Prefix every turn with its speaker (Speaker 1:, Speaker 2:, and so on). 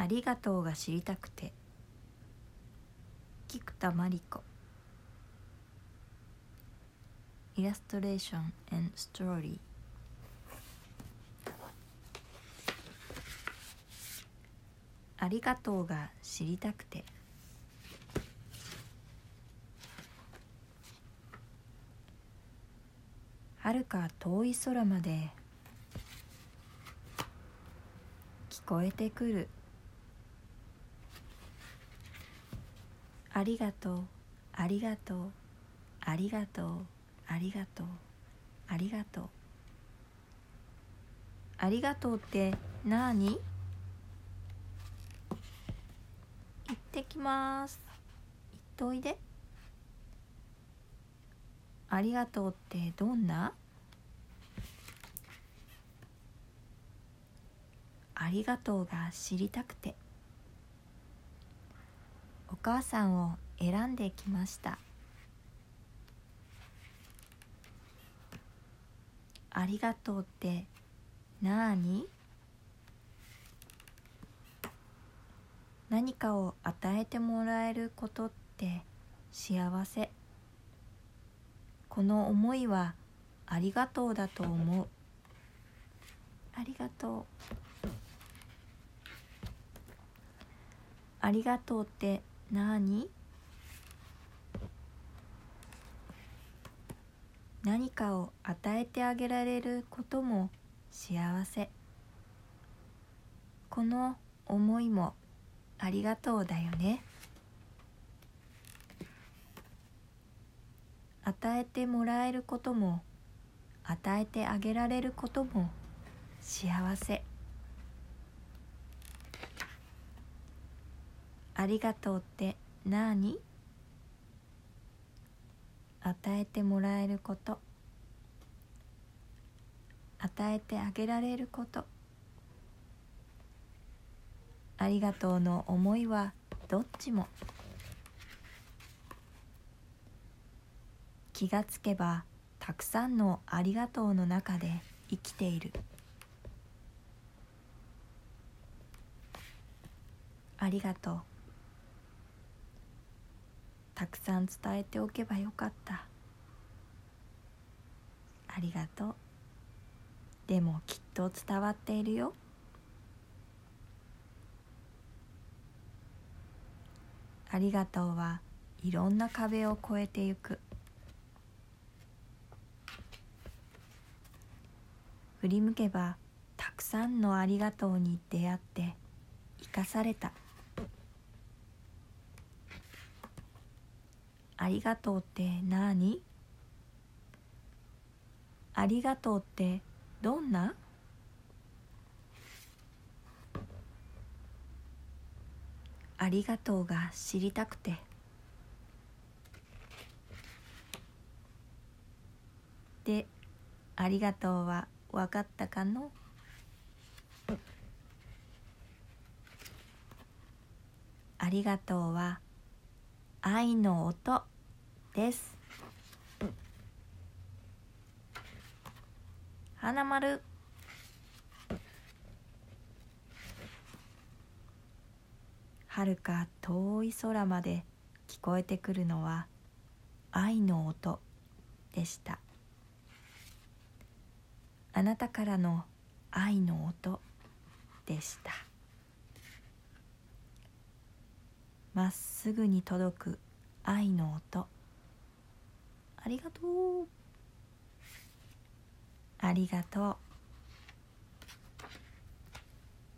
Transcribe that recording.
Speaker 1: ありがとうが知りたくて。菊田真理子。イラストレーション and ストーリーありがとうが知りたくて。はるか遠い空まで聞こえてくる。ありがとうありがとうありがとうありがとうありがとう。ありがとうってなに行ってきます。行っといで。ありがとうってどんな？ありがとうが知りたくて。母さんを選んできました。ありがとうってなーに何かを与えてもらえることって幸せ。この思いはありがとうだと思う。ありがとう。ありがとうって何？何かを与えてあげられることも幸せ。この思いもありがとうだよね。与えてもらえることも与えてあげられることも幸せ。ありがとうって何与えてもらえること。与えてあげられること。ありがとうの思いはどっちも。気がつけばたくさんのありがとうの中で生きている。ありがとう。たくさん伝えておけばよかった。ありがとう。でもきっと伝わっているよ。ありがとうはいろんな壁を越えてゆく。振り向けばたくさんのありがとうに出会って生かされた。ありがとうって何？ありがとうってどんな？ありがとうが知りたくて。でありがとうは分かったかの？ありがとうは愛の音です。花丸。はるか遠い空まで聞こえてくるのは愛の音でした。あなたからの愛の音でした。まっすぐに届く愛の音。ありがとう。ありがとう。